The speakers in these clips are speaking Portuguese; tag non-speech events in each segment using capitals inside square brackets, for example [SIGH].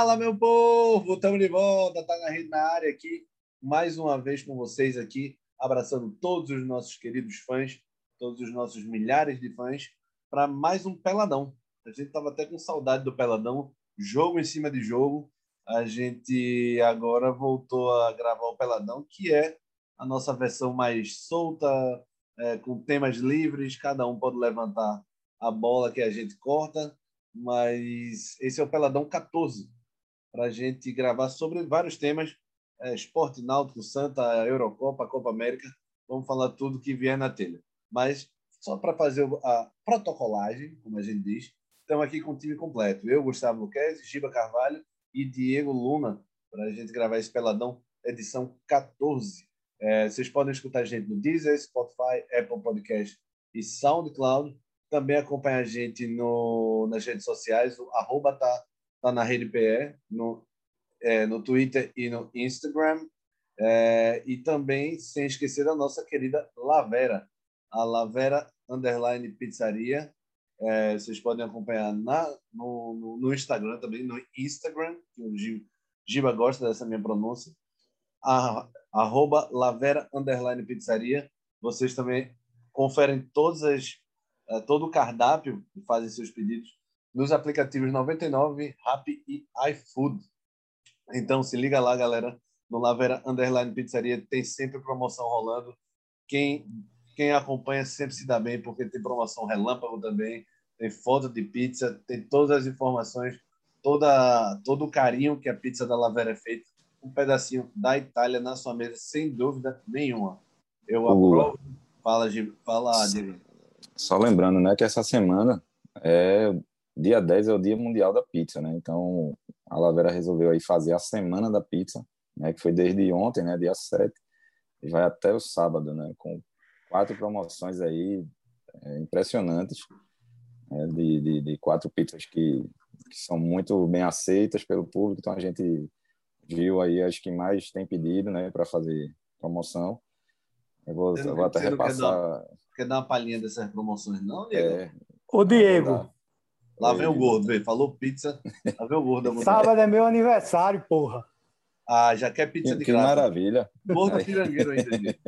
Fala, meu povo! Estamos de volta, tá na rede na área aqui, mais uma vez com vocês aqui, abraçando todos os nossos queridos fãs, todos os nossos milhares de fãs, para mais um Peladão. A gente estava até com saudade do Peladão, jogo em cima de jogo. A gente agora voltou a gravar o Peladão, que é a nossa versão mais solta, é, com temas livres, cada um pode levantar a bola que a gente corta, mas esse é o Peladão 14, para a gente gravar sobre vários temas, é, esporte náutico, Santa, Eurocopa, Copa América, vamos falar tudo que vier na telha. Mas só para fazer a protocolagem, como a gente diz, estamos aqui com o time completo. Eu, Gustavo Luquez, Giba Carvalho e Diego Luna, para a gente gravar esse Peladão, edição 14. É, vocês podem escutar a gente no Deezer, Spotify, Apple Podcast e SoundCloud. Também acompanha a gente no, nas redes sociais, o arroba tá, tá na rede PE, no, é, no Twitter e no Instagram. É, e também, sem esquecer a nossa querida Lavera, a Lavera Underline Pizzaria. É, vocês podem acompanhar na, no, no, no, Instagram também, no Instagram, que o Giba gosta dessa minha pronúncia, a, arroba Lavera Underline Pizzaria. Vocês também conferem todas as é, todo o cardápio e fazem seus pedidos nos aplicativos 99, Rappi e iFood. Então, se liga lá, galera. No Lavera Underline Pizzaria tem sempre promoção rolando. Quem, quem acompanha sempre se dá bem, porque tem promoção relâmpago também, tem foto de pizza, tem todas as informações, toda, todo o carinho que a pizza da Lavera é feita. Um pedacinho da Itália na sua mesa, sem dúvida nenhuma. Eu aprovo. Fala, fala Diego. Só lembrando, né, que essa semana é dia 10 é o Dia Mundial da Pizza, né? Então, a Lavera resolveu aí fazer a semana da pizza, né, que foi desde ontem, né, dia 7, e vai até o sábado, né, com quatro promoções aí é, impressionantes, né, de, de, de, quatro pizzas que, que são muito bem aceitas pelo público, então a gente viu aí as que mais tem pedido, né, para fazer promoção. Eu vou, eu vou até repassar quer dar uma palhinha dessas promoções, não, Diego? É. Ô, Diego. Lá vem o gordo, vê. Falou pizza. Lá vem o gordo. [LAUGHS] Sábado é meu aniversário, porra. Ah, já quer pizza de que graça. maravilha. Gordo pirangueiro ainda. [LAUGHS]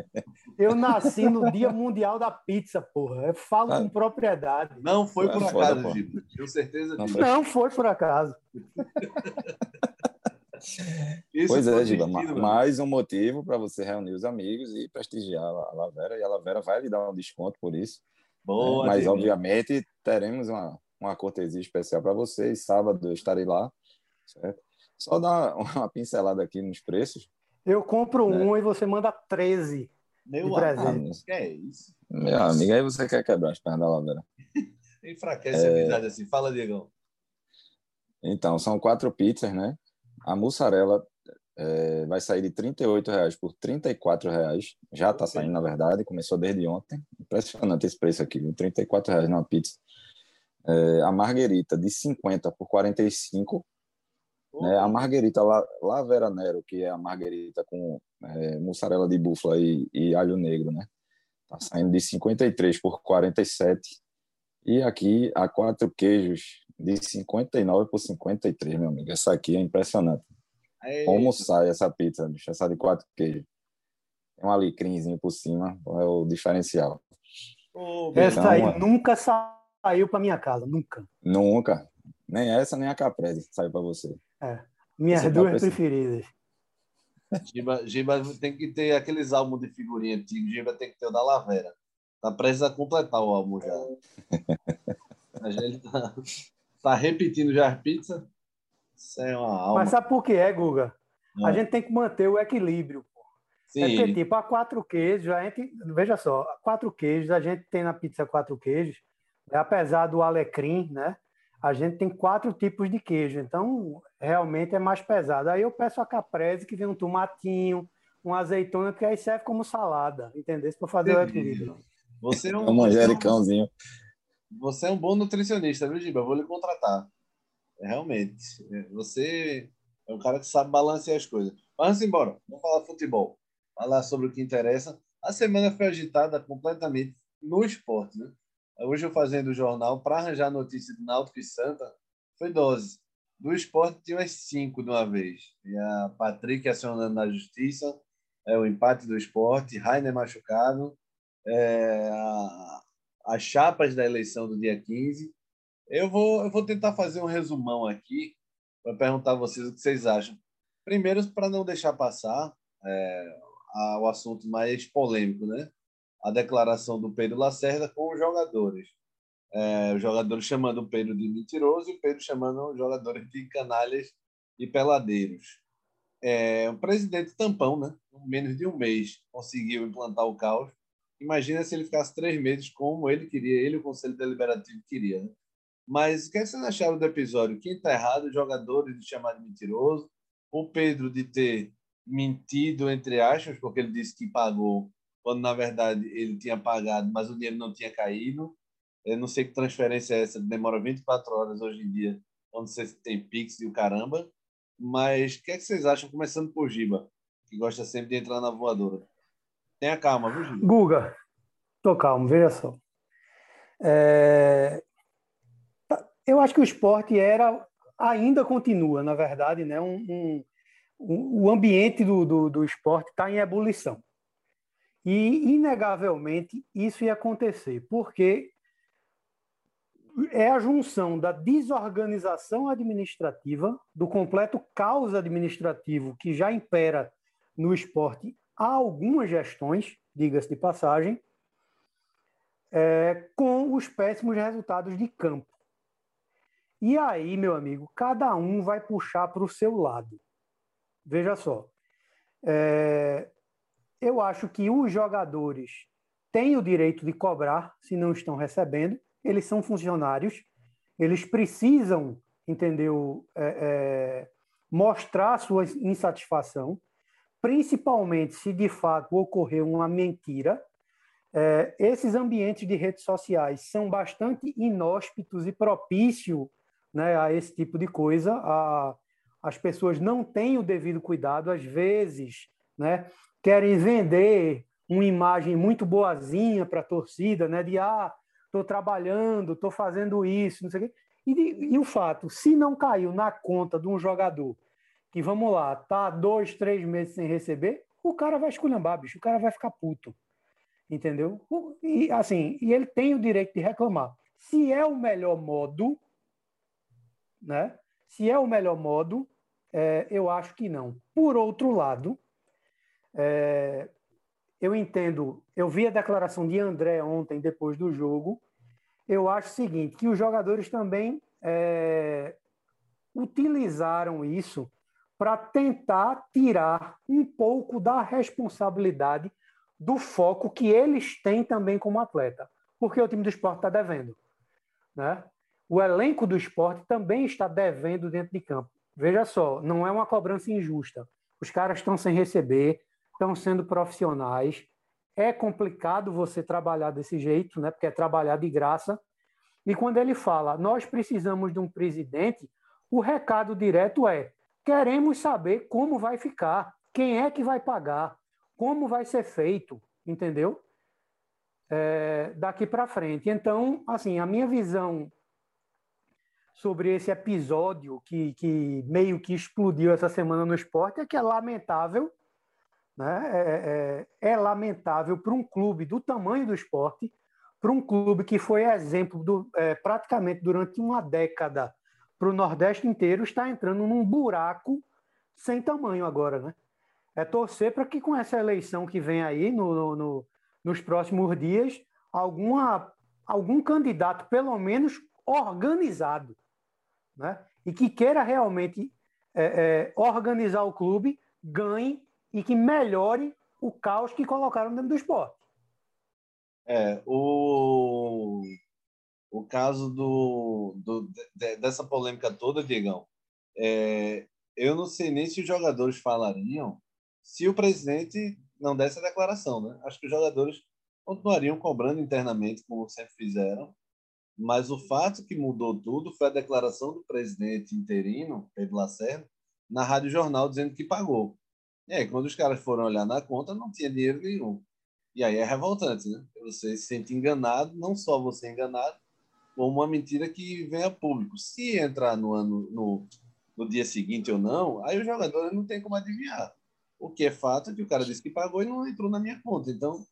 Eu nasci no Dia Mundial da Pizza, porra. Eu falo ah. com propriedade. Não foi por acaso, Giba. Tenho certeza disso. Não foi por acaso. [LAUGHS] pois é, Giba, mais um motivo para você reunir os amigos e prestigiar a Lavera, e a Lavera vai lhe dar um desconto por isso. Boa, é, mas, obviamente, teremos uma, uma cortesia especial para vocês. Sábado eu estarei lá, certo? Só dar uma pincelada aqui nos preços. Eu compro né? um e você manda 13 Meu de presente. que é isso? Meu Nossa. amigo, aí você quer quebrar as pernas da Lavera. [LAUGHS] Enfraquece é... a amizade assim. Fala, Diegão. Então, são quatro pizzas, né? A mussarela é, vai sair de R$ reais por R$ reais. Já está saindo, na verdade, começou desde ontem. Impressionante esse preço aqui, R$ reais numa pizza. É, a marguerita de 50 por 45. Né? A marguerita La, La Vera Nero, que é a marguerita com é, mussarela de búfala e, e alho negro, né? Tá saindo de 53 por 47. E aqui a quatro queijos de 59 por 53, meu amigo. Essa aqui é impressionante. Eita. Como sai essa pizza, bicho? Essa de quatro queijos. Tem um alecrimzinho por cima, é o diferencial. Oh, essa então, aí nunca saiu para minha casa, nunca. Nunca. Nem essa, nem a Caprese saiu para você. É. Minhas duas preferidas. Giba, Giba tem que ter aqueles álbuns de figurinha antigo. Giba tem que ter o da Lavera. Tá prestes a completar o álbum já. a gente tá, tá repetindo já as pizzas. Isso é uma alma. Mas sabe por que é, Guga? Não. A gente tem que manter o equilíbrio. Sim. É porque, tipo, a quatro queijos, a gente, veja só, quatro queijos, a gente tem na pizza quatro queijos? Apesar do alecrim, né? A gente tem quatro tipos de queijo, então realmente é mais pesado. Aí eu peço a caprese que vem um tomatinho, uma azeitona, que aí serve como salada, entendeu? Para fazer Entendi. o equilíbrio. Você é um, um manjericãozinho. Você é um bom nutricionista, viu, Giba? Eu vou lhe contratar. É, realmente. É, você é um cara que sabe balancear as coisas. Vamos embora. Vamos falar futebol. Falar sobre o que interessa. A semana foi agitada completamente no esporte, né? Hoje eu fazendo o jornal para arranjar notícia de Náutico e Santa foi dose. do esporte tinha umas cinco de uma vez. E a Patrick acionando na justiça, é, o empate do esporte, Rainer machucado, é, a, as chapas da eleição do dia 15. Eu vou, eu vou tentar fazer um resumão aqui para perguntar a vocês o que vocês acham. Primeiro, para não deixar passar é, a, o assunto mais polêmico, né? A declaração do Pedro Lacerda com os jogadores. É, os jogadores chamando o Pedro de mentiroso e o Pedro chamando os jogadores de canalhas e peladeiros. É, o presidente tampão, né? Em menos de um mês conseguiu implantar o caos. Imagina se ele ficasse três meses como ele queria, ele o Conselho Deliberativo queria. Né? Mas o que, é vocês acharam do episódio? Quem está errado? Os jogadores de chamar de mentiroso, o Pedro de ter mentido, entre aspas, porque ele disse que pagou, quando na verdade ele tinha pagado, mas o dinheiro não tinha caído. Eu não sei que transferência é essa, demora 24 horas hoje em dia, onde você tem Pix e o caramba. Mas o que, é que vocês acham, começando por Giba, que gosta sempre de entrar na voadora? Tenha calma, viu, Giba? Guga, tô calmo, veja só. É... Eu acho que o esporte era, ainda continua, na verdade, né? um, um o ambiente do, do, do esporte está em ebulição. E, inegavelmente, isso ia acontecer, porque é a junção da desorganização administrativa, do completo caos administrativo que já impera no esporte há algumas gestões, diga-se de passagem, é, com os péssimos resultados de campo. E aí, meu amigo, cada um vai puxar para o seu lado. Veja só, é, eu acho que os jogadores têm o direito de cobrar se não estão recebendo, eles são funcionários, eles precisam, entendeu, é, é, mostrar sua insatisfação, principalmente se de fato ocorreu uma mentira. É, esses ambientes de redes sociais são bastante inóspitos e propícios né, a esse tipo de coisa, a, as pessoas não têm o devido cuidado, às vezes, né, querem vender uma imagem muito boazinha para a torcida, né, de ah, estou trabalhando, estou fazendo isso, não sei o quê. E, e, o fato, se não caiu na conta de um jogador que, vamos lá, tá dois, três meses sem receber, o cara vai esculhambar, bicho, o cara vai ficar puto. Entendeu? E assim, e ele tem o direito de reclamar. Se é o melhor modo, né? Se é o melhor modo, é, eu acho que não. Por outro lado, é, eu entendo, eu vi a declaração de André ontem, depois do jogo. Eu acho o seguinte: que os jogadores também é, utilizaram isso para tentar tirar um pouco da responsabilidade do foco que eles têm também como atleta, porque o time do esporte está devendo. Né? O elenco do esporte também está devendo dentro de campo. Veja só, não é uma cobrança injusta. Os caras estão sem receber, estão sendo profissionais. É complicado você trabalhar desse jeito, né? Porque é trabalhar de graça. E quando ele fala, nós precisamos de um presidente, o recado direto é: queremos saber como vai ficar, quem é que vai pagar, como vai ser feito, entendeu? É, daqui para frente. Então, assim, a minha visão sobre esse episódio que, que meio que explodiu essa semana no esporte é que é lamentável, né? é, é, é lamentável para um clube do tamanho do esporte, para um clube que foi exemplo do, é, praticamente durante uma década para o Nordeste inteiro, está entrando num buraco sem tamanho agora. Né? É torcer para que com essa eleição que vem aí no, no, nos próximos dias, alguma, algum candidato, pelo menos organizado, né? e que queira realmente é, é, organizar o clube, ganhe e que melhore o caos que colocaram dentro do esporte. É, o, o caso do, do de, dessa polêmica toda, Diegão, é, eu não sei nem se os jogadores falariam se o presidente não desse a declaração, né? Acho que os jogadores continuariam cobrando internamente, como sempre fizeram, mas o fato que mudou tudo foi a declaração do presidente interino, Pedro Lacerda, na Rádio Jornal, dizendo que pagou. Aí, quando os caras foram olhar na conta, não tinha dinheiro nenhum. E aí é revoltante, né? Você se sente enganado, não só você enganado, como uma mentira que vem a público. Se entrar no ano, no, no dia seguinte ou não, aí os jogadores não tem como adivinhar. O que é fato é que o cara disse que pagou e não entrou na minha conta. Então,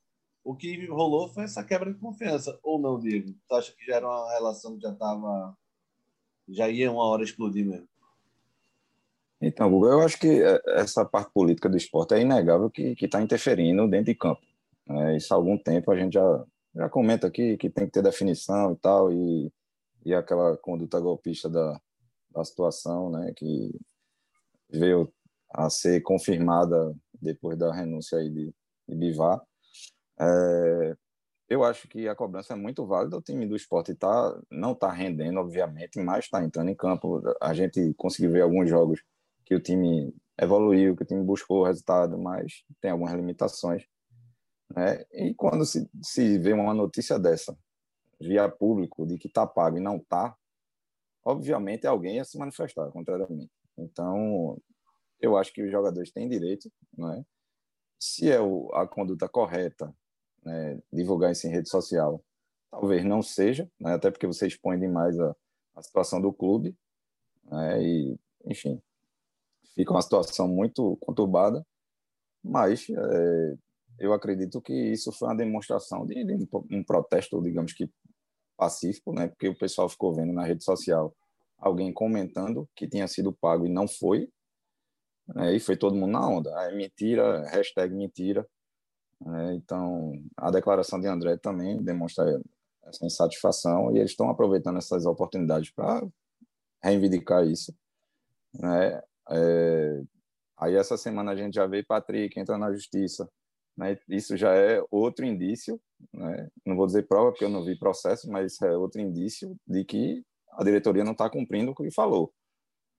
o que rolou foi essa quebra de confiança. Ou não, Diego? Tu acha que já era uma relação que já estava. Já ia uma hora explodir mesmo? Então, Google, eu acho que é, essa parte política do esporte é inegável que está interferindo dentro de campo. É, isso há algum tempo a gente já, já comenta aqui que tem que ter definição e tal, e, e aquela conduta golpista da, da situação, né, que veio a ser confirmada depois da renúncia aí de, de Bivar. É, eu acho que a cobrança é muito válida. O time do esporte tá, não está rendendo, obviamente, mas está entrando em campo. A gente conseguiu ver alguns jogos que o time evoluiu, que o time buscou o resultado, mas tem algumas limitações. Né? E quando se, se vê uma notícia dessa, via público, de que está pago e não está, obviamente alguém ia se manifestar contrariamente. Então, eu acho que os jogadores têm direito, né? se é o, a conduta correta, né, divulgar isso em rede social, talvez não seja, né, até porque você expõe demais a, a situação do clube, né, e, enfim, fica uma situação muito conturbada, mas é, eu acredito que isso foi uma demonstração de, de, um protesto, digamos que pacífico, né? Porque o pessoal ficou vendo na rede social alguém comentando que tinha sido pago e não foi, né? e foi todo mundo na onda. É mentira, hashtag mentira. Né? Então, a declaração de André também demonstra essa insatisfação e eles estão aproveitando essas oportunidades para reivindicar isso. Né? É, aí essa semana a gente já vê Patrick entrando na justiça. Né? Isso já é outro indício, né? não vou dizer prova porque eu não vi processo, mas é outro indício de que a diretoria não está cumprindo o que falou.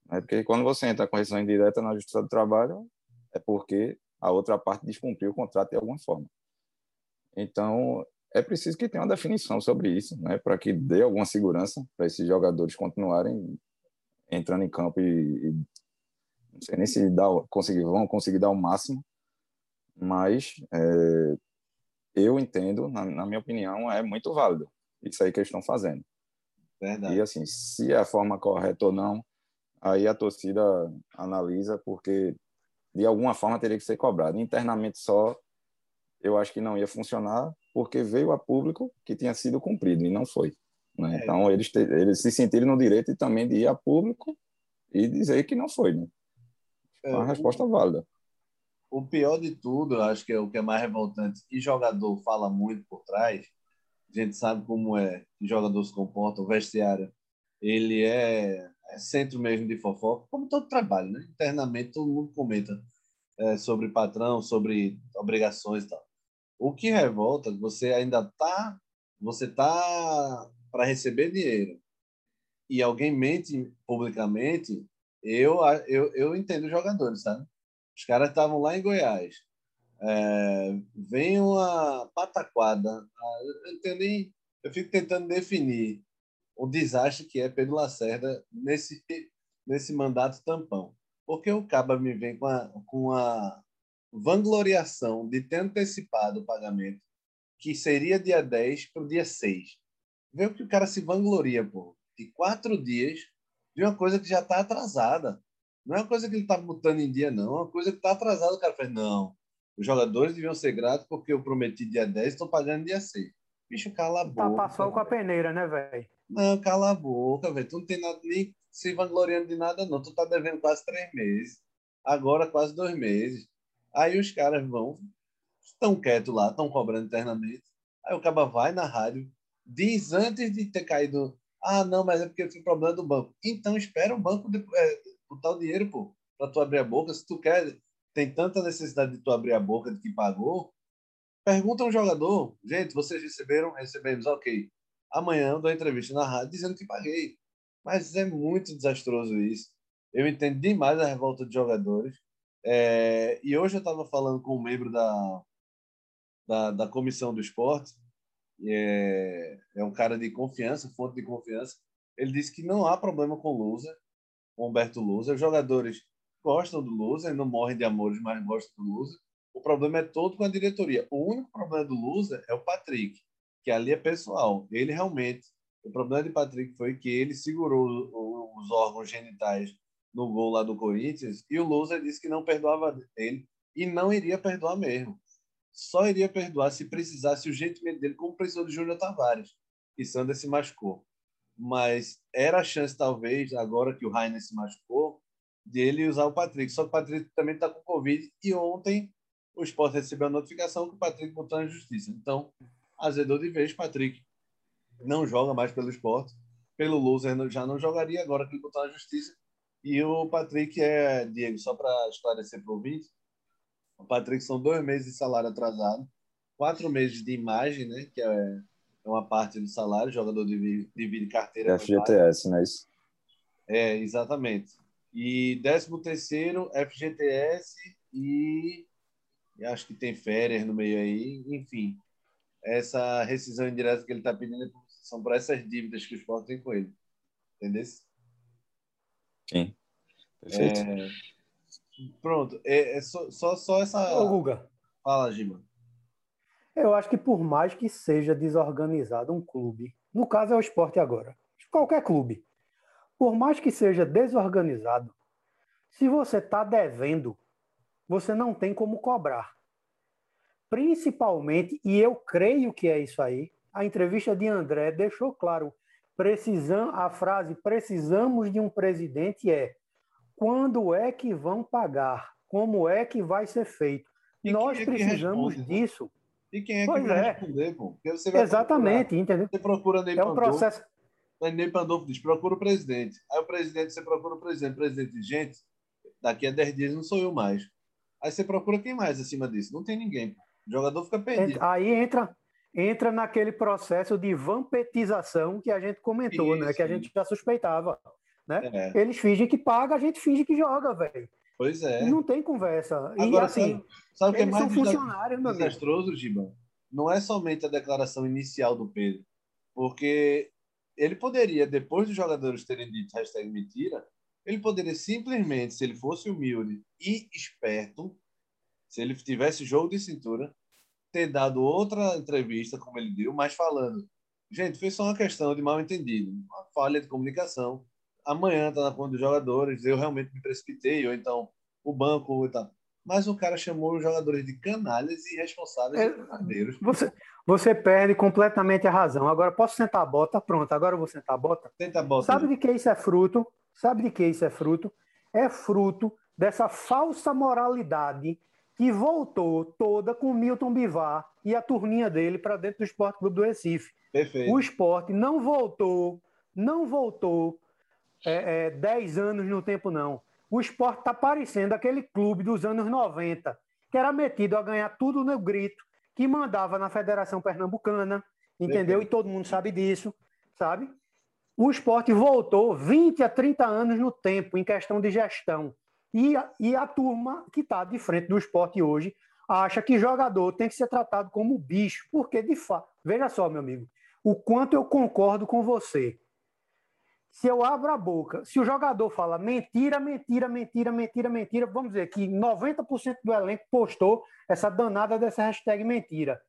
Né? Porque quando você entra com rescisão indireta na Justiça do Trabalho, é porque a outra parte descumpriu o contrato de alguma forma. Então, é preciso que tenha uma definição sobre isso, né, para que dê alguma segurança para esses jogadores continuarem entrando em campo e, e não sei nem se dá, conseguir, vão conseguir dar o máximo, mas é, eu entendo, na, na, minha opinião, é muito válido isso aí que eles estão fazendo. Verdade. E assim, se é a forma correta ou não, aí a torcida analisa, porque de alguma forma teria que ser cobrado. Internamente só, eu acho que não ia funcionar, porque veio a público que tinha sido cumprido e não foi. Né? É. Então eles, eles se sentiram no direito também de ir a público e dizer que não foi. Né? É uma resposta válida. O pior de tudo, eu acho que é o que é mais revoltante, e jogador fala muito por trás, a gente sabe como é que jogador se comporta, o vestiário, ele é, é centro mesmo de fofoca, como todo trabalho, né? Internamente todo mundo comenta é, sobre patrão, sobre obrigações e tal. O que revolta, é você ainda tá, você tá para receber dinheiro e alguém mente publicamente, eu, eu, eu entendo os jogadores, sabe? Os caras estavam lá em Goiás. É, vem uma pataquada. Ah, eu, nem, eu fico tentando definir o desastre que é Pedro Lacerda nesse, nesse mandato tampão. Porque o Caba me vem com a, com a vangloriação de ter antecipado o pagamento, que seria dia 10 para o dia 6. Vê o que o cara se vangloria, pô. De quatro dias de uma coisa que já está atrasada. Não é uma coisa que ele está botando em dia, não. É uma coisa que está atrasada. O cara fala, não, os jogadores deviam ser gratos porque eu prometi dia 10 estou pagando dia 6. Bicho, cala a tá boca. Tá passou com a peneira, né, velho? Não, cala a boca, velho. Tu não tem nada, nem se vangloriando de nada, não. Tu tá devendo quase três meses. Agora quase dois meses. Aí os caras vão, estão quietos lá, estão cobrando internamente. Aí o cara vai na rádio, diz antes de ter caído ah, não, mas é porque tem problema do banco. Então espera o banco de, é, botar o dinheiro, pô, para tu abrir a boca. Se tu quer, tem tanta necessidade de tu abrir a boca de que pagou, pergunta ao jogador, gente, vocês receberam? Recebemos, ok. Amanhã eu dou entrevista na rádio dizendo que paguei. Mas é muito desastroso isso. Eu entendo demais a revolta de jogadores. É, e hoje eu estava falando com um membro da, da, da comissão do esporte é, é um cara de confiança, fonte de confiança. Ele disse que não há problema com o Lusa, com Humberto Lusa. Os jogadores gostam do Lusa, não morrem de amores, mas gostam do Lusa. O problema é todo com a diretoria. O único problema do Lusa é o Patrick, que ali é pessoal. Ele realmente, o problema de Patrick foi que ele segurou os órgãos genitais no gol lá do Corinthians, e o Loser disse que não perdoava ele e não iria perdoar mesmo. Só iria perdoar se precisasse urgentemente dele, como precisou de Júnior Tavares, que Sander se machucou. Mas era a chance, talvez, agora que o Rainer se machucou, de ele usar o Patrick. Só que o Patrick também está com Covid e ontem o Sport recebeu a notificação que o Patrick botou na justiça. Então, azedou de vez, Patrick não joga mais pelo Sport. Pelo Loser já não jogaria agora que ele botou na justiça. E o Patrick é, Diego, só para esclarecer para o ouvinte, o Patrick são dois meses de salário atrasado, quatro meses de imagem, né, que é, é uma parte do salário, o jogador divide, divide carteira. FGTS, não é isso? É, exatamente. E décimo terceiro, FGTS e, e acho que tem férias no meio aí, enfim. Essa rescisão indireta que ele está pedindo é são para essas dívidas que o esporte tem com ele. Entendeu? Sim. Perfeito. É... Pronto. É, é só, só, só, essa. Ô, Guga. Fala, Gima. Eu acho que por mais que seja desorganizado um clube, no caso é o esporte agora, qualquer clube, por mais que seja desorganizado, se você está devendo, você não tem como cobrar. Principalmente, e eu creio que é isso aí, a entrevista de André deixou claro, precisam, a frase precisamos de um presidente é quando é que vão pagar? Como é que vai ser feito? E Nós é precisamos responde, disso. E quem é pois que vai é. responder, pô? Exatamente, procurar, entendeu? Você procura Ney É um Pandolfo, processo. Ney Pandolfo diz, procura o presidente. Aí o presidente, você procura o presidente. O presidente diz, gente, daqui a 10 dias não sou eu mais. Aí você procura quem mais acima disso? Não tem ninguém. O jogador fica perdido. Aí entra, entra naquele processo de vampetização que a gente comentou, Isso. né? Que a gente já suspeitava. Né? É. Eles fingem que paga, a gente finge que joga, velho. Pois é. Não tem conversa. e Agora, assim, sabe, o que é mais desastroso, Giba? Não é somente a declaração inicial do Pedro. Porque ele poderia, depois dos jogadores terem dito hashtag mentira, ele poderia simplesmente, se ele fosse humilde e esperto, se ele tivesse jogo de cintura, ter dado outra entrevista, como ele deu, mas falando, gente, foi só uma questão de mal entendido, uma falha de comunicação. Amanhã está na conta dos jogadores, eu realmente me precipitei, ou então o banco tal. Mas o cara chamou os jogadores de canalhas e irresponsáveis É. Você, você perde completamente a razão. Agora, posso sentar a bota? Pronto, agora eu vou sentar a bota. Tenta botar. Sabe de que isso é fruto? Sabe de que isso é fruto? É fruto dessa falsa moralidade que voltou toda com Milton Bivar e a turminha dele para dentro do Esporte Clube do Recife. Perfeito. O esporte não voltou, não voltou é, é, 10 anos no tempo, não. O esporte está parecendo aquele clube dos anos 90, que era metido a ganhar tudo no grito, que mandava na Federação Pernambucana, entendeu? Perfeito. E todo mundo sabe disso, sabe? O esporte voltou 20 a 30 anos no tempo, em questão de gestão. E a, e a turma que está de frente do esporte hoje acha que jogador tem que ser tratado como bicho, porque de fato, veja só, meu amigo, o quanto eu concordo com você. Se eu abro a boca, se o jogador fala mentira, mentira, mentira, mentira, mentira, vamos dizer que 90% do elenco postou essa danada dessa hashtag mentira.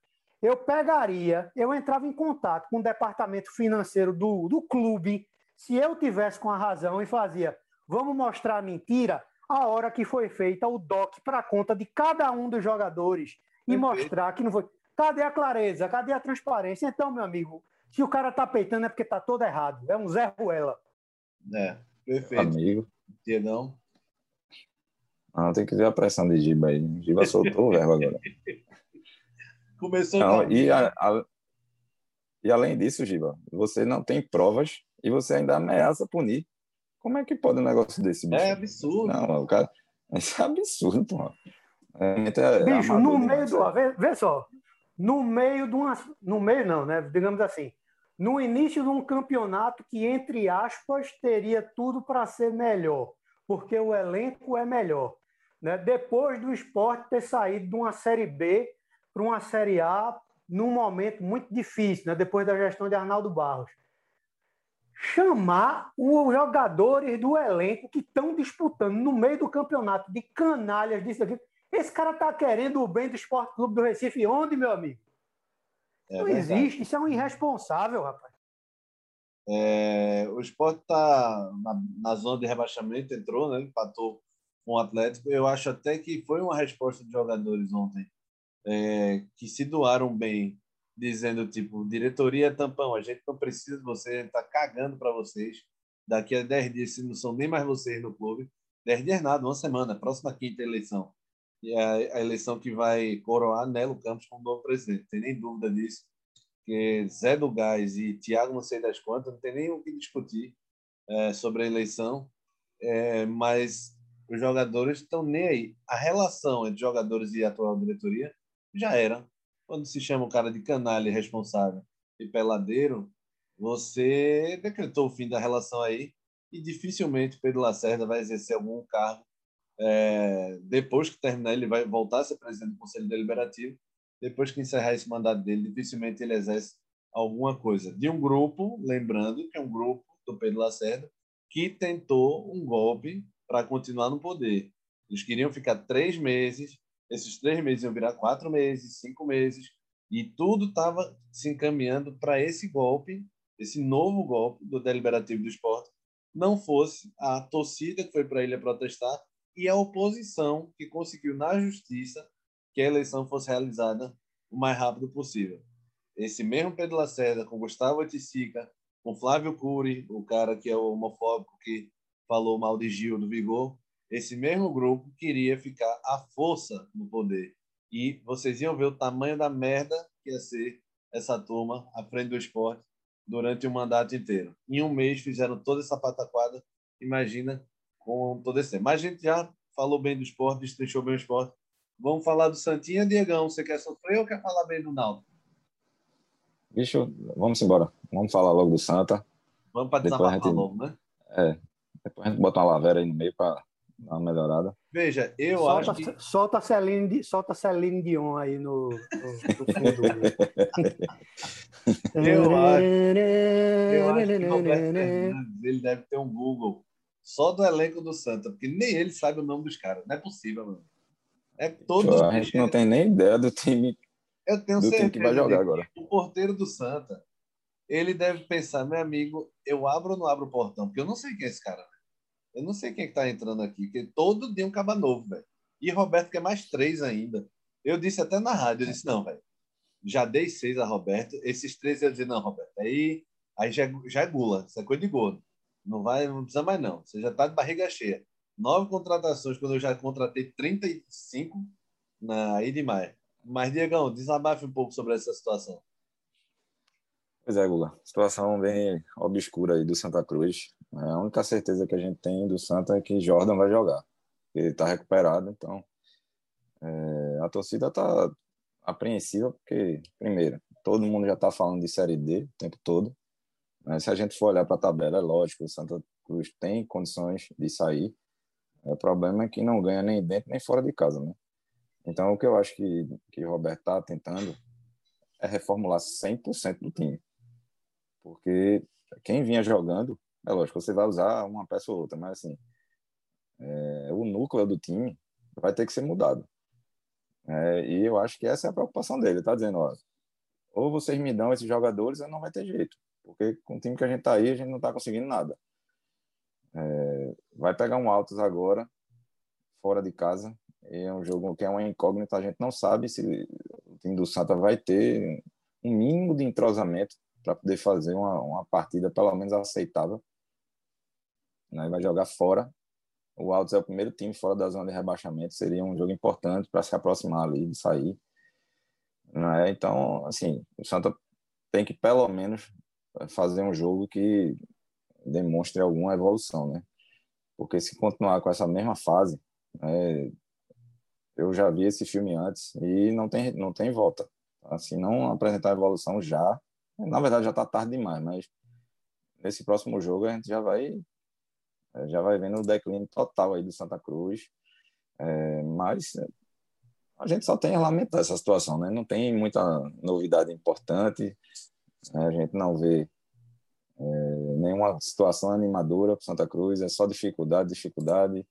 Eu pegaria, eu entrava em contato com o departamento financeiro do, do clube, se eu tivesse com a razão e fazia, vamos mostrar a mentira, a hora que foi feita o DOC para conta de cada um dos jogadores e Perfeito. mostrar que não foi. Cadê a clareza? Cadê a transparência? Então, meu amigo, se o cara tá peitando é porque tá todo errado. É um Zé Ruela. É, perfeito. Amigo. Diegão. Não, tem que ver a pressão de Giba aí. Giba soltou o verbo agora. [LAUGHS] Começou Não, e, a- a- e além disso, Giba, você não tem provas e você ainda ameaça punir. Como é que pode um negócio desse, bicho? É absurdo. Não, o cara. [LAUGHS] Isso é absurdo, porra. Realmente é Bicho, no meio do. é. Vê, vê só. No meio de uma. No meio, não, né? Digamos assim. No início de um campeonato que, entre aspas, teria tudo para ser melhor, porque o elenco é melhor. Né? Depois do esporte ter saído de uma Série B para uma Série A num momento muito difícil, né? depois da gestão de Arnaldo Barros. Chamar os jogadores do elenco que estão disputando no meio do campeonato de canalhas disso aqui. Esse cara tá querendo o bem do Esporte Clube do Recife onde, meu amigo? É não verdade. existe, isso é um irresponsável, rapaz. É, o esporte está na, na, zona de rebaixamento, entrou, né? empatou com o Atlético. Eu acho até que foi uma resposta de jogadores ontem é, que se doaram bem, dizendo tipo, diretoria tampão, a gente não precisa de vocês, a gente está cagando para vocês. Daqui a 10 dias, se não são nem mais vocês no clube, 10 dias nada, uma semana, próxima quinta eleição. É a eleição que vai coroar Nelo Campos como novo presidente, não tem nem dúvida disso que Zé do Gás e Tiago não sei das quantas, não tem nem o que discutir é, sobre a eleição, é, mas os jogadores estão nem aí. A relação entre jogadores e atual diretoria já era. Quando se chama o cara de canalha responsável e peladeiro, você decretou o fim da relação aí e dificilmente Pedro Lacerda vai exercer algum cargo. É, depois que terminar, ele vai voltar a ser presidente do Conselho Deliberativo depois que encerrar esse mandato dele, dificilmente ele exerce alguma coisa. De um grupo, lembrando que é um grupo do Pedro Lacerda, que tentou um golpe para continuar no poder. Eles queriam ficar três meses, esses três meses iam virar quatro meses, cinco meses, e tudo estava se encaminhando para esse golpe, esse novo golpe do Deliberativo do Esporte, não fosse a torcida que foi para ele protestar e a oposição que conseguiu na justiça que a eleição fosse realizada o mais rápido possível. Esse mesmo Pedro Lacerda, com Gustavo Oiticica, com Flávio Cury, o cara que é homofóbico que falou mal de Gil do Vigor, esse mesmo grupo queria ficar à força no poder. E vocês iam ver o tamanho da merda que ia ser essa turma à frente do esporte durante o mandato inteiro. Em um mês fizeram toda essa pataquada, imagina com todo esse tempo. Mas a gente já falou bem do esporte, destrinchou bem o esporte. Vamos falar do Santinha, Diegão. Você quer sofrer ou quer falar bem do Náutico? Bicho, vamos embora. Vamos falar logo do Santa. Vamos para desabafar gente... logo, né? É. Depois a gente bota uma lavera aí no meio para dar uma melhorada. Veja, eu solta, acho que... Solta a Celine, solta Celine Dion aí no, no, no fundo. [LAUGHS] eu acho, eu acho que [LAUGHS] Roberto Fernandes, ele deve ter um Google só do elenco do Santa, porque nem ele sabe o nome dos caras. Não é possível, mano. É todo. a gente não tem nem ideia do time. Eu tenho do certeza time que vai jogar agora. O porteiro do Santa, ele deve pensar, meu amigo, eu abro ou não abro o portão? Porque eu não sei quem é esse cara. Eu não sei quem é que tá entrando aqui, porque todo dia um caba novo, velho. E Roberto quer mais três ainda. Eu disse até na rádio, eu disse, não, velho. Já dei seis a Roberto. Esses três eu dizer, não, Roberto, aí, aí já, já é gula, isso é coisa de gordo. Não vai, não precisa mais, não. Você já tá de barriga cheia nove contratações, quando eu já contratei 35 na Edmar. Mas, Diegão, desabafe um pouco sobre essa situação. Pois é, Gula. Situação bem obscura aí do Santa Cruz. É, a única certeza que a gente tem do Santa é que Jordan vai jogar. Ele está recuperado, então é, a torcida está apreensiva porque, primeiro, todo mundo já está falando de Série D o tempo todo. Mas se a gente for olhar para a tabela, é lógico, o Santa Cruz tem condições de sair. O problema é que não ganha nem dentro nem fora de casa, né? Então, o que eu acho que, que o Roberto está tentando é reformular 100% do time. Porque quem vinha jogando, é lógico, você vai usar uma peça ou outra, mas assim, é, o núcleo do time vai ter que ser mudado. É, e eu acho que essa é a preocupação dele. Ele tá dizendo, ó, ou vocês me dão esses jogadores, ou não vai ter jeito. Porque com o time que a gente tá aí, a gente não tá conseguindo nada. É, vai pegar um Altos agora, fora de casa. É um jogo que é uma incógnita. A gente não sabe se o time do Santa vai ter um mínimo de entrosamento para poder fazer uma, uma partida pelo menos aceitável. Né? Vai jogar fora. O Altos é o primeiro time fora da zona de rebaixamento. Seria um jogo importante para se aproximar ali, de sair. Né? Então, assim, o Santa tem que pelo menos fazer um jogo que demonstre alguma evolução, né? Porque se continuar com essa mesma fase, é, eu já vi esse filme antes e não tem não tem volta. Assim, não apresentar evolução já, na verdade já está tarde demais, mas nesse próximo jogo a gente já vai já vai vendo o declínio total aí do Santa Cruz. É, mas a gente só tem a lamentar essa situação, né? Não tem muita novidade importante. A gente não vê é, nenhuma situação animadora para Santa Cruz, é só dificuldade, dificuldade.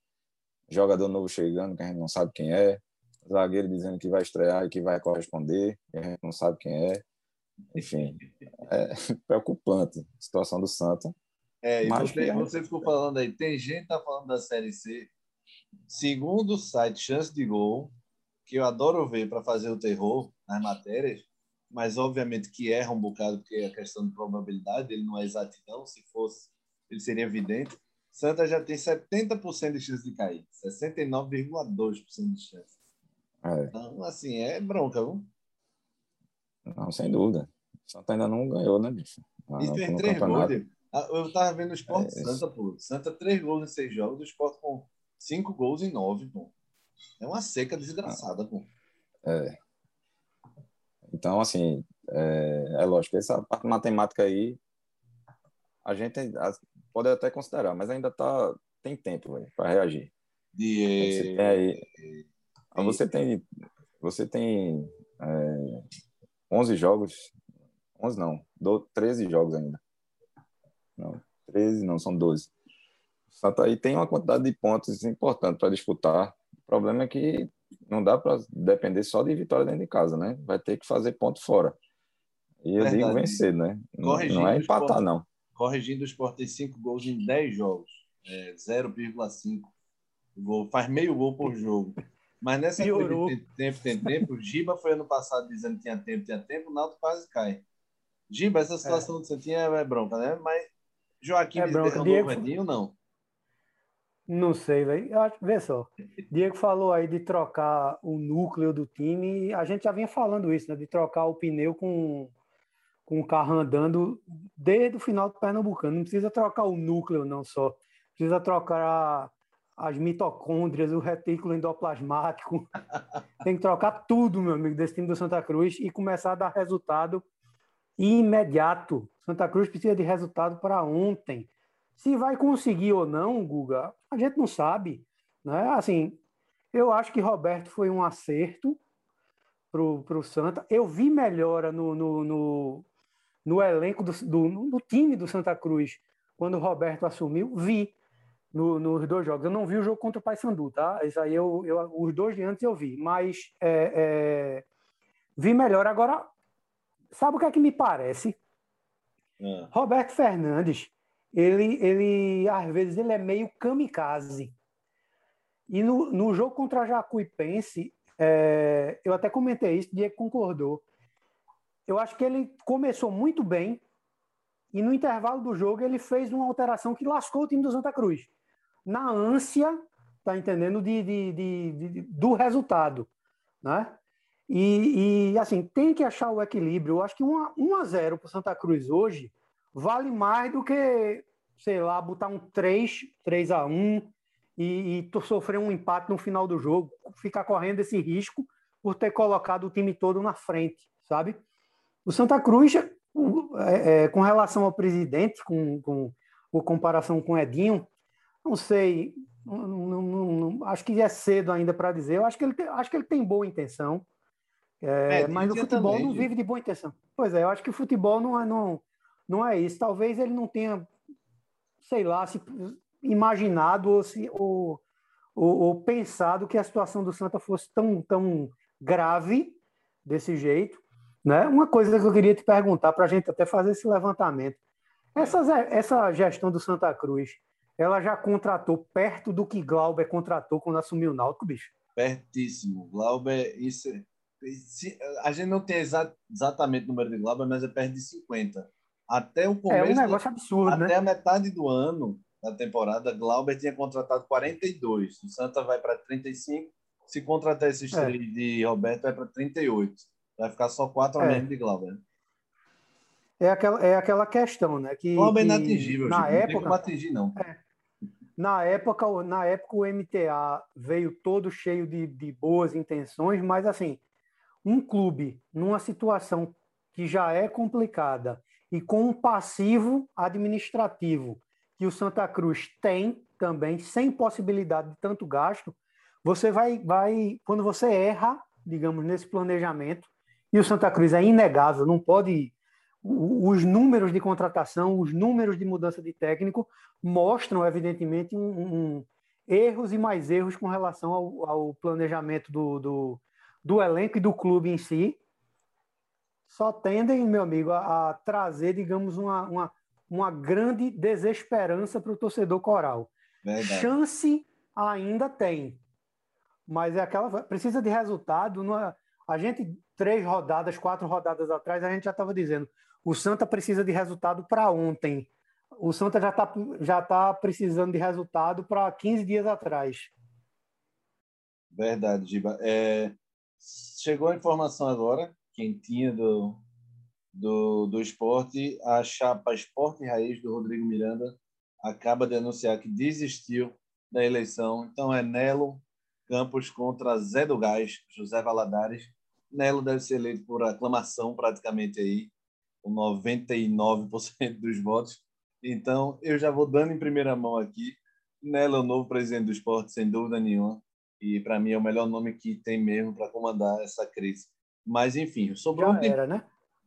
Jogador novo chegando que a gente não sabe quem é, zagueiro dizendo que vai estrear e que vai corresponder, que a gente não sabe quem é. enfim, é [LAUGHS] preocupante a situação do Santa. É, e você, você, ficou falando aí, tem gente que tá falando da Série C. Segundo o site Chance de Gol, que eu adoro ver para fazer o terror nas matérias, mas obviamente que erra um bocado, porque é a questão de probabilidade, ele não é exatidão, se fosse, ele seria evidente. Santa já tem 70% de chance de cair, 69,2% de chance. É. Então, assim, é bronca, viu? Não, sem dúvida. Santa ainda não ganhou, né, bicho? Ah, e fez três gols. Ah, eu tava vendo o Sport é, Santa, pô. Santa, três gols em seis jogos, o Sport com cinco gols em nove, pô. É uma seca desgraçada, pô. É. Então, assim, é, é lógico, essa parte matemática aí, a gente pode até considerar, mas ainda tá, tem tempo para reagir. De... Você tem aí, você tem, você tem é, 11 jogos, 11 não, 13 jogos ainda. Não, 13 não, são 12. O Santa aí tem uma quantidade de pontos importante para disputar. O problema é que não dá para depender só de vitória dentro de casa, né? Vai ter que fazer ponto fora. E eu Verdade. digo vencer, né? Não, não é empatar, esporte, não. Corrigindo o Sport tem 5 gols em 10 jogos. É 0,5. Faz meio gol por jogo. Mas nessa Piorou. coisa de tempo, tem tempo, Giba foi ano passado dizendo que tinha tempo, tinha tempo, o Náutico quase cai. Giba, essa situação é. do Santinha é bronca, né? Mas Joaquim é bronca. Diego... Edinho, não? Não sei, velho. Vê só. Diego falou aí de trocar o núcleo do time. A gente já vinha falando isso, né? De trocar o pneu com, com o carro andando desde o final do Pernambucano. Não precisa trocar o núcleo, não só. Precisa trocar as mitocôndrias, o retículo endoplasmático. [LAUGHS] Tem que trocar tudo, meu amigo, desse time do Santa Cruz e começar a dar resultado imediato. Santa Cruz precisa de resultado para ontem. Se vai conseguir ou não, Guga, a gente não sabe. Né? Assim, eu acho que Roberto foi um acerto para o Santa. Eu vi melhora no, no, no, no elenco do, do, no time do Santa Cruz quando o Roberto assumiu. Vi no, nos dois jogos. Eu não vi o jogo contra o Paysandu, tá? Isso aí eu, eu, os dois de antes eu vi, mas é, é, vi melhor. Agora, sabe o que é que me parece? É. Roberto Fernandes, ele, ele às vezes ele é meio kamikaze. E no, no jogo contra a Jacuipense, é, eu até comentei isso, Diego concordou. Eu acho que ele começou muito bem e no intervalo do jogo ele fez uma alteração que lascou o time do Santa Cruz na ânsia, tá entendendo, de, de, de, de do resultado, né? E, e, assim, tem que achar o equilíbrio. Eu acho que 1 a 0 para Santa Cruz hoje vale mais do que, sei lá, botar um 3, 3 a 1 e, e sofrer um empate no final do jogo, ficar correndo esse risco por ter colocado o time todo na frente, sabe? O Santa Cruz, é, é, com relação ao presidente, com, com, com comparação com o Edinho, não sei, não, não, não, acho que é cedo ainda para dizer. Eu acho que ele tem, acho que ele tem boa intenção, é, é, mas o futebol também, não vive de boa intenção. Pois é, eu acho que o futebol não é, não, não é isso. Talvez ele não tenha, sei lá, se imaginado ou, se, ou, ou, ou pensado que a situação do Santa fosse tão, tão grave desse jeito. Né? Uma coisa que eu queria te perguntar, para a gente até fazer esse levantamento. Essa, gestão do Santa Cruz, ela já contratou perto do que Glauber contratou quando assumiu o Náutico, bicho. Pertíssimo. Glauber, isso, é, a gente não tem exa, exatamente o número de Glauber, mas é perto de 50. Até o começo. É um negócio absurdo, até né? a metade do ano da temporada, Glauber tinha contratado 42. O Santa vai para 35. Se contratar esses é. três de Roberto, vai para 38. Vai ficar só quatro a é. menos de Glauber é aquela, é aquela questão, né? Que, Glauber é inatingível, na época, não tem atingir, não. É, na época, na época o MTA veio todo cheio de, de boas intenções, mas assim, um clube numa situação que já é complicada e com um passivo administrativo que o Santa Cruz tem também, sem possibilidade de tanto gasto, você vai, vai quando você erra, digamos, nesse planejamento, e o Santa Cruz é inegável, não pode os números de contratação, os números de mudança de técnico mostram, evidentemente, um, um, erros e mais erros com relação ao, ao planejamento do, do, do, elenco e do clube em si. Só tendem, meu amigo, a, a trazer, digamos, uma, uma, uma grande desesperança para o torcedor coral. Verdade. Chance ainda tem, mas é aquela precisa de resultado. Numa, a gente três rodadas, quatro rodadas atrás, a gente já estava dizendo o Santa precisa de resultado para ontem. O Santa já está já tá precisando de resultado para 15 dias atrás. Verdade, Giba. É, chegou a informação agora, quentinha do, do, do esporte, a chapa Esporte Raiz do Rodrigo Miranda acaba de anunciar que desistiu da eleição. Então é Nelo Campos contra Zé do Gás, José Valadares. Nelo deve ser eleito por aclamação praticamente aí, com 99% dos votos. Então eu já vou dando em primeira mão aqui. Nelo é o novo presidente do esporte, sem dúvida nenhuma. E para mim é o melhor nome que tem mesmo para comandar essa crise. Mas enfim, sobrou já um tempo... era, né?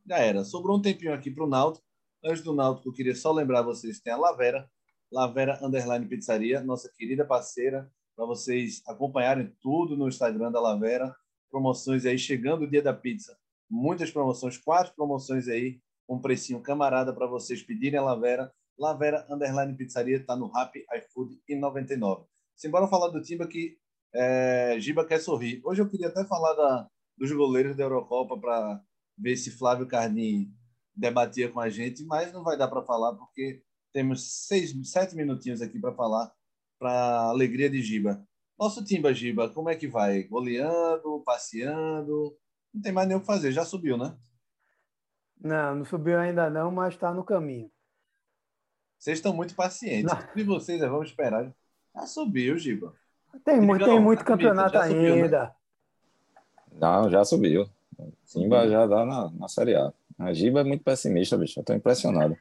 Já era. Sobrou um tempinho aqui para o Náutico. Antes do Náutico, eu queria só lembrar vocês tem a Lavera, Lavera Underline Pizzaria, nossa querida parceira, para vocês acompanharem tudo no Instagram da Lavera. Promoções aí, chegando o dia da pizza. Muitas promoções, quatro promoções aí, um precinho camarada para vocês pedirem a Lavera. Lavera Underline Pizzaria está no Rap iFood e 99. Simbora falar do Timba que é, Giba quer sorrir. Hoje eu queria até falar da, dos goleiros da Eurocopa para ver se Flávio Cardim debatia com a gente, mas não vai dar para falar porque temos seis, sete minutinhos aqui para falar para a alegria de Giba. Nosso Timba Giba, como é que vai? Goleando, passeando? Não tem mais nem o que fazer, já subiu, né? Não, não subiu ainda não, mas está no caminho. Vocês estão muito pacientes. E vocês, vamos esperar. Já subiu, Giba. Tem, muito, tem muito campeonato ainda. Subiu, né? Não, já subiu. Simba já dá na, na Série A. A Giba é muito pessimista, bicho. Eu tô impressionado.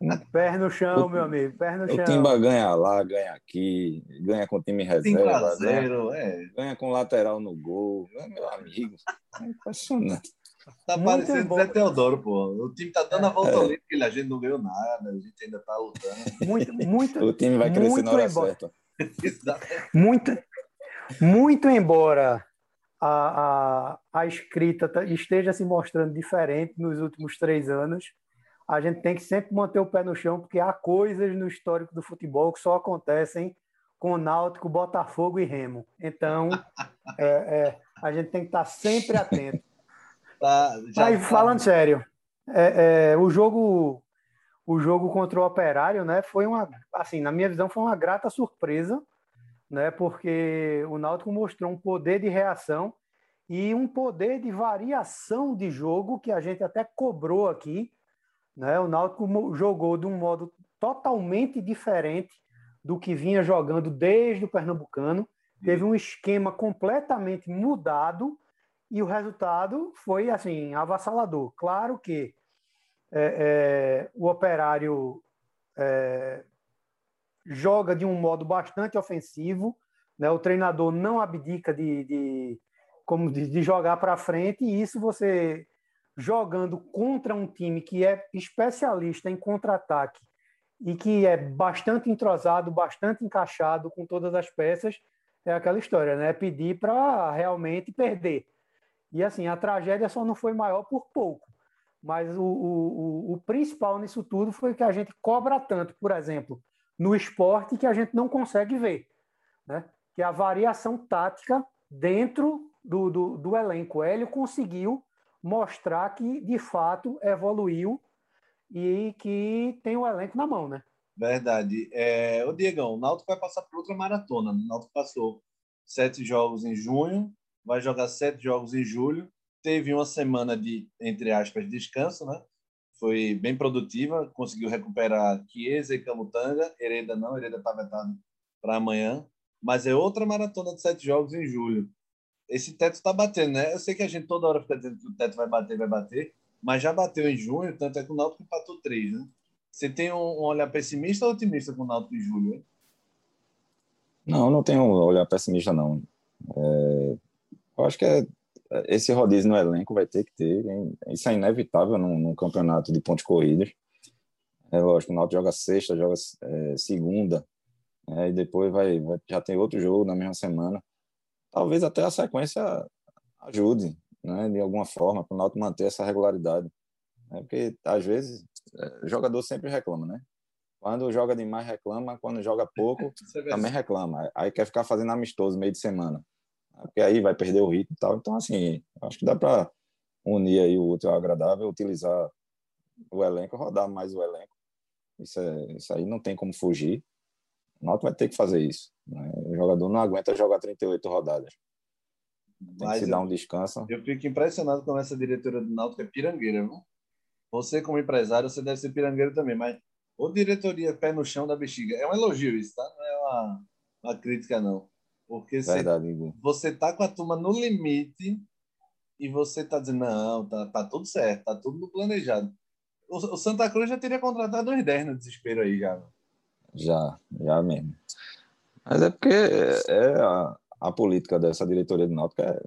[LAUGHS] Pé no chão, o, meu amigo. Pé no chão. O Timba ganha lá, ganha aqui, ganha com time reserva. 0, ganha, é. ganha com lateral no gol. Meu amigo. É impressionante. Tá muito parecendo bom. Zé Teodoro, pô. O time tá dando a volta é. olímpica, a gente não ganhou nada, a gente ainda tá lutando. Muito, muito. [LAUGHS] o time vai crescer na hora embora. certa. [LAUGHS] muito, muito embora a, a, a escrita esteja se mostrando diferente nos últimos três anos, a gente tem que sempre manter o pé no chão, porque há coisas no histórico do futebol que só acontecem com Náutico, Botafogo e Remo. Então, [LAUGHS] é, é, a gente tem que estar sempre atento. [LAUGHS] Tá, Aí, tá. falando sério, é, é, o jogo o jogo contra o Operário, né, foi uma, assim, na minha visão, foi uma grata surpresa, né? Porque o Náutico mostrou um poder de reação e um poder de variação de jogo que a gente até cobrou aqui, né? O Náutico jogou de um modo totalmente diferente do que vinha jogando desde o Pernambucano, teve um esquema completamente mudado e o resultado foi assim avassalador. Claro que é, é, o Operário é, joga de um modo bastante ofensivo, né? o treinador não abdica de, de como de, de jogar para frente, e isso você jogando contra um time que é especialista em contra-ataque e que é bastante entrosado, bastante encaixado com todas as peças, é aquela história, né? Pedir para realmente perder. E assim, a tragédia só não foi maior por pouco. Mas o, o, o principal nisso tudo foi que a gente cobra tanto, por exemplo, no esporte que a gente não consegue ver, né? que é a variação tática dentro do, do, do elenco. O Hélio conseguiu mostrar que, de fato, evoluiu e que tem o elenco na mão, né? Verdade. É, o Diegão, o Náutico vai passar por outra maratona. O Náutico passou sete jogos em junho, vai jogar sete jogos em julho. Teve uma semana de, entre aspas, descanso, né? Foi bem produtiva, conseguiu recuperar Chiesa e Camutanga, Hereda não, Hereda está vetado para amanhã, mas é outra maratona de sete jogos em julho. Esse teto está batendo, né? Eu sei que a gente toda hora fica dizendo que o teto vai bater, vai bater, mas já bateu em junho, tanto é que o Náutico empatou três, né? Você tem um, um olhar pessimista ou otimista com o Náutico em julho? Hein? Não, não tenho um olhar pessimista, não. É, eu acho que é esse rodízio no elenco vai ter que ter. Isso é inevitável num, num campeonato de pontos corridos. É lógico, o Náutico joga sexta, joga é, segunda, é, e depois vai, vai, já tem outro jogo na mesma semana. Talvez até a sequência ajude, né, de alguma forma, para o Náutico manter essa regularidade. Né? Porque, às vezes, é, o jogador sempre reclama, né? Quando joga demais, reclama. Quando joga pouco, [LAUGHS] é também reclama. Aí quer ficar fazendo amistoso meio de semana. Porque aí vai perder o ritmo e tal. Então, assim, acho que dá para unir aí o útil ao agradável, utilizar o elenco, rodar mais o elenco. Isso, é, isso aí não tem como fugir. O Náutico vai ter que fazer isso. Né? O jogador não aguenta jogar 38 rodadas. Tem Mas que se dar um descanso. Eu fico impressionado com essa diretora do Náutico, é pirangueira, viu? Você, como empresário, você deve ser pirangueiro também, mas ou diretoria pé no chão da bexiga. É um elogio isso, tá? Não é uma, uma crítica, não. Porque Verdade, você, você tá com a turma no limite e você tá dizendo, não, tá, tá tudo certo, tá tudo planejado. O, o Santa Cruz já teria contratado uns 10 no desespero aí, já. Já, já mesmo. Mas é porque é, é a, a política dessa diretoria do Náutico é,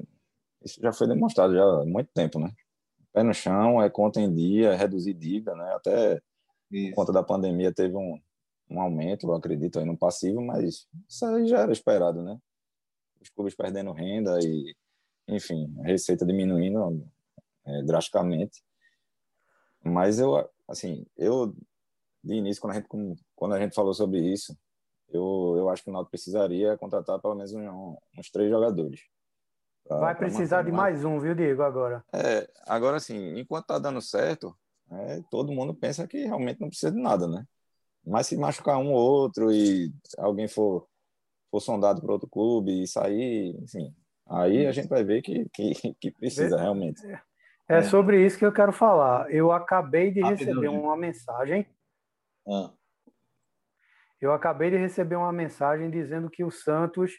isso já foi demonstrado já há muito tempo, né? Pé no chão, é conta em dia, é reduzir dívida, né? Até isso. por conta da pandemia teve um, um aumento, eu acredito, aí no passivo, mas isso aí já era esperado, né? Os clubes perdendo renda e, enfim, a receita diminuindo é, drasticamente. Mas eu, assim, eu de início quando a gente quando a gente falou sobre isso, eu, eu acho que o Náutico precisaria contratar pelo menos um, uns três jogadores. Pra, Vai precisar de mais um, viu, Diego, agora? É, agora sim, enquanto tá dando certo, é, todo mundo pensa que realmente não precisa de nada, né? Mas se machucar um ou outro e alguém for, for sondado para outro clube e sair, enfim, aí a gente vai ver que, que, que precisa realmente. É, é sobre isso que eu quero falar. Eu acabei de receber uma mensagem. Ah. Eu acabei de receber uma mensagem dizendo que o Santos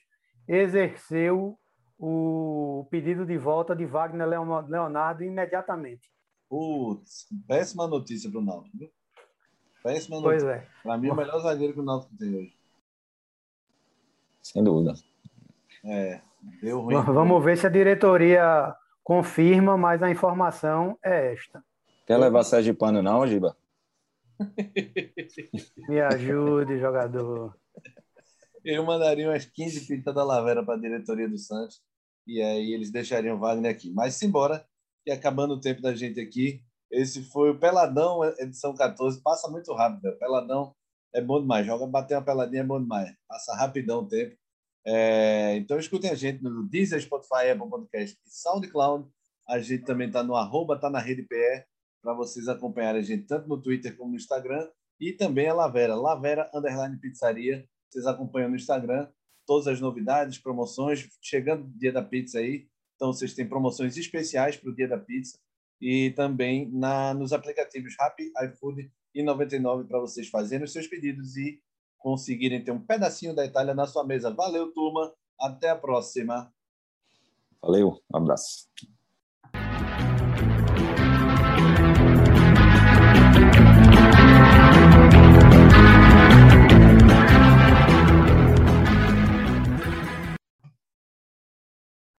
exerceu o pedido de volta de Wagner Leonardo imediatamente. Putz, péssima notícia para o Náutico, viu? Péssima pois notícia. é. Para mim, é o melhor zagueiro que o Náutico tem hoje. Sem dúvida. É, deu ruim. Vamos ver se a diretoria confirma, mas a informação é esta. Quer levar Sérgio Pano não, Giba? [LAUGHS] Me ajude, jogador. Eu mandaria umas 15 pintas da Lavera para a diretoria do Santos e aí eles deixariam o Wagner aqui. Mas simbora, que acabando o tempo da gente aqui, esse foi o Peladão, edição 14. Passa muito rápido, Peladão é bom demais. Joga, bater uma peladinha é bom demais. Passa rapidão o tempo. É, então escutem a gente no Deezer, Spotify, Apple Podcast e SoundCloud. A gente também está no arroba, tá na rede PR para vocês acompanharem a gente tanto no Twitter como no Instagram e também a Lavera, Lavera Underline Pizzaria. Vocês acompanham no Instagram todas as novidades, promoções, chegando o dia da pizza aí. Então vocês têm promoções especiais para o dia da pizza e também na nos aplicativos Rappi, iFood e 99 para vocês fazerem os seus pedidos e conseguirem ter um pedacinho da Itália na sua mesa. Valeu, turma. Até a próxima. Valeu, um abraço.